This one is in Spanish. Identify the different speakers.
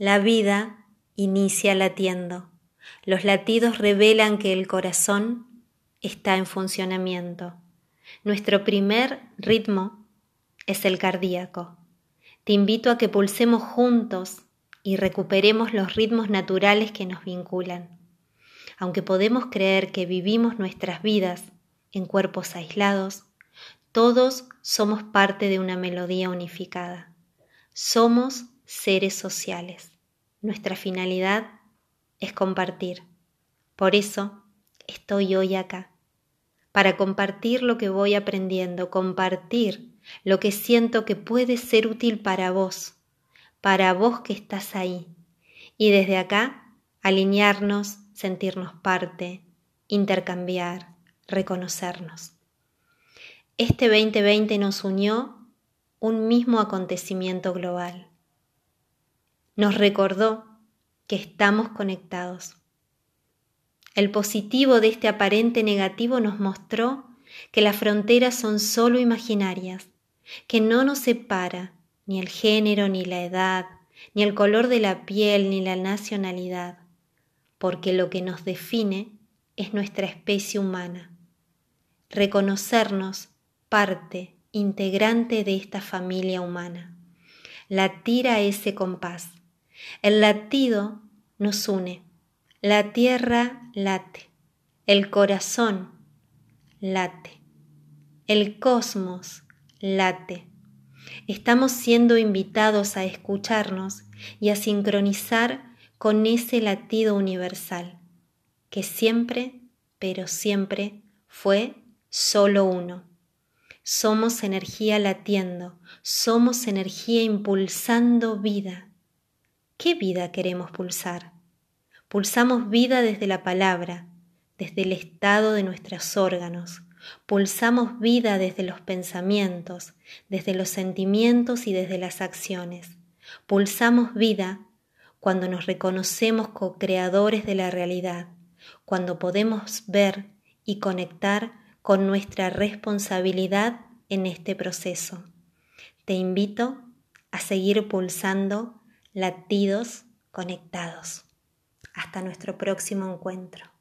Speaker 1: La vida inicia latiendo. Los latidos revelan que el corazón está en funcionamiento. Nuestro primer ritmo es el cardíaco. Te invito a que pulsemos juntos y recuperemos los ritmos naturales que nos vinculan. Aunque podemos creer que vivimos nuestras vidas en cuerpos aislados, todos somos parte de una melodía unificada. Somos seres sociales. Nuestra finalidad es compartir. Por eso estoy hoy acá, para compartir lo que voy aprendiendo, compartir lo que siento que puede ser útil para vos, para vos que estás ahí. Y desde acá, alinearnos, sentirnos parte, intercambiar, reconocernos. Este 2020 nos unió un mismo acontecimiento global. Nos recordó que estamos conectados. El positivo de este aparente negativo nos mostró que las fronteras son solo imaginarias, que no nos separa ni el género, ni la edad, ni el color de la piel, ni la nacionalidad, porque lo que nos define es nuestra especie humana. Reconocernos parte integrante de esta familia humana. Latir a ese compás. El latido nos une. La tierra late. El corazón late. El cosmos late. Estamos siendo invitados a escucharnos y a sincronizar con ese latido universal, que siempre, pero siempre fue solo uno. Somos energía latiendo, somos energía impulsando vida. ¿Qué vida queremos pulsar? Pulsamos vida desde la palabra, desde el estado de nuestros órganos. Pulsamos vida desde los pensamientos, desde los sentimientos y desde las acciones. Pulsamos vida cuando nos reconocemos co-creadores de la realidad, cuando podemos ver y conectar con nuestra responsabilidad en este proceso. Te invito a seguir pulsando latidos conectados. Hasta nuestro próximo encuentro.